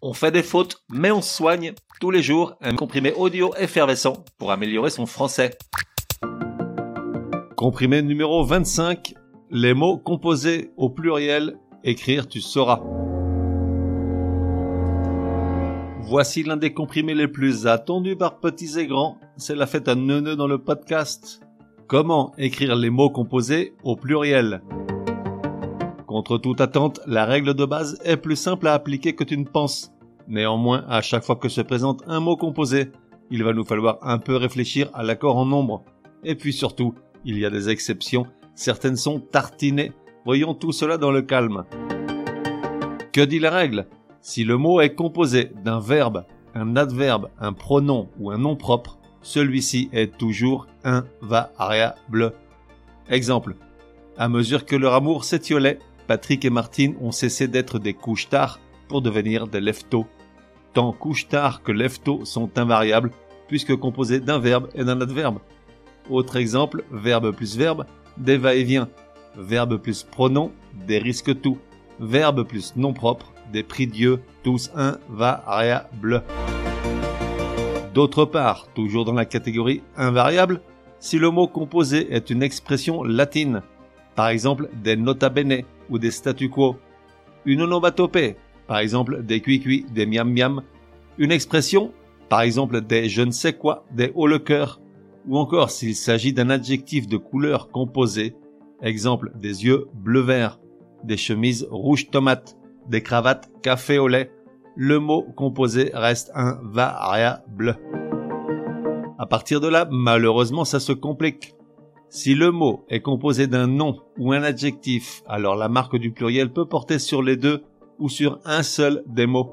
On fait des fautes, mais on soigne tous les jours un comprimé audio effervescent pour améliorer son français. Comprimé numéro 25. Les mots composés au pluriel, écrire tu sauras. Voici l'un des comprimés les plus attendus par petits et grands. C'est la fête à neuneu dans le podcast. Comment écrire les mots composés au pluriel? Contre toute attente, la règle de base est plus simple à appliquer que tu ne penses. Néanmoins, à chaque fois que se présente un mot composé, il va nous falloir un peu réfléchir à l'accord en nombre. Et puis surtout, il y a des exceptions, certaines sont tartinées. Voyons tout cela dans le calme. Que dit la règle? Si le mot est composé d'un verbe, un adverbe, un pronom ou un nom propre, celui-ci est toujours invariable. Exemple. À mesure que leur amour s'étiolait, Patrick et Martine ont cessé d'être des couches tard pour devenir des leftos. Tant couches tard que leftos sont invariables puisque composés d'un verbe et d'un adverbe. Autre exemple, verbe plus verbe, des va-et-vient. Verbe plus pronom, des risques tout. Verbe plus nom propre, des prix Dieu, tous invariables. D'autre part, toujours dans la catégorie invariable, si le mot composé est une expression latine, par exemple des nota bene, ou des statu quo. Une onomatopée, par exemple des cuicui, des miam miam. Une expression, par exemple des je ne sais quoi, des haut le cœur. Ou encore s'il s'agit d'un adjectif de couleur composée, exemple des yeux bleu-vert, des chemises rouge tomate, des cravates café au lait, le mot composé reste un variable. À partir de là, malheureusement, ça se complique. Si le mot est composé d'un nom ou un adjectif, alors la marque du pluriel peut porter sur les deux ou sur un seul des mots.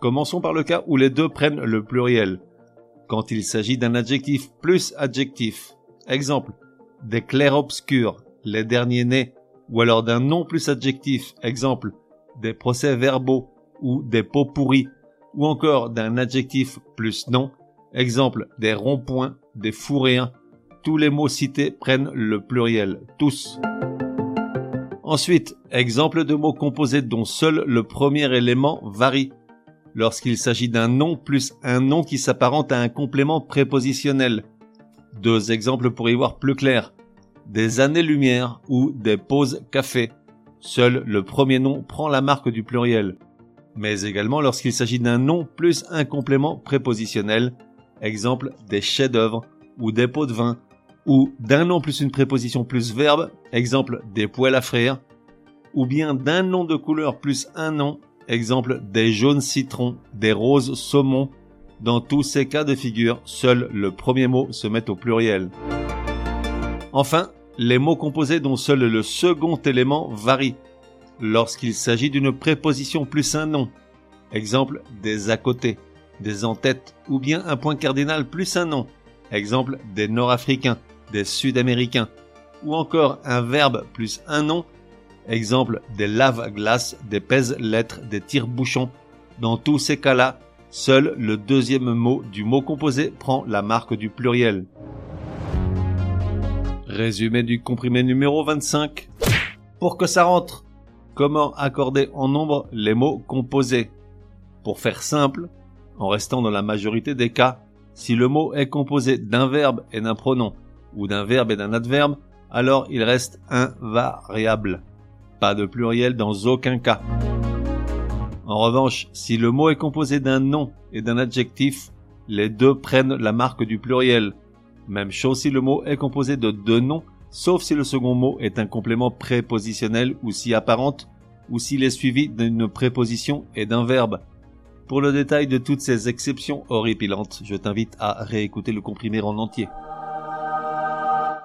Commençons par le cas où les deux prennent le pluriel. Quand il s'agit d'un adjectif plus adjectif. Exemple, des clairs-obscurs, les derniers nés, ou alors d'un nom plus adjectif. Exemple, des procès-verbaux ou des pots pourris, ou encore d'un adjectif plus nom. Exemple, des ronds-points, des fourréens, tous les mots cités prennent le pluriel, tous. Ensuite, exemple de mots composés dont seul le premier élément varie. Lorsqu'il s'agit d'un nom plus un nom qui s'apparente à un complément prépositionnel. Deux exemples pour y voir plus clair. Des années-lumière ou des pauses café. Seul le premier nom prend la marque du pluriel. Mais également lorsqu'il s'agit d'un nom plus un complément prépositionnel. Exemple des chefs-d'œuvre ou des pots de vin ou d'un nom plus une préposition plus verbe, exemple des poêles à frire, ou bien d'un nom de couleur plus un nom, exemple des jaunes citrons, des roses saumon. Dans tous ces cas de figure, seul le premier mot se met au pluriel. Enfin, les mots composés dont seul le second élément varie. Lorsqu'il s'agit d'une préposition plus un nom, exemple des à côté, des en tête, ou bien un point cardinal plus un nom, exemple des nord-africains, des Sud-Américains, ou encore un verbe plus un nom, exemple des lave-glaces, des pèse-lettres, des tire-bouchons. Dans tous ces cas-là, seul le deuxième mot du mot composé prend la marque du pluriel. Résumé du comprimé numéro 25. Pour que ça rentre, comment accorder en nombre les mots composés? Pour faire simple, en restant dans la majorité des cas, si le mot est composé d'un verbe et d'un pronom, ou d'un verbe et d'un adverbe, alors il reste invariable. Pas de pluriel dans aucun cas. En revanche, si le mot est composé d'un nom et d'un adjectif, les deux prennent la marque du pluriel. Même chose si le mot est composé de deux noms, sauf si le second mot est un complément prépositionnel ou si apparente, ou s'il est suivi d'une préposition et d'un verbe. Pour le détail de toutes ces exceptions horripilantes, je t'invite à réécouter le comprimé en entier.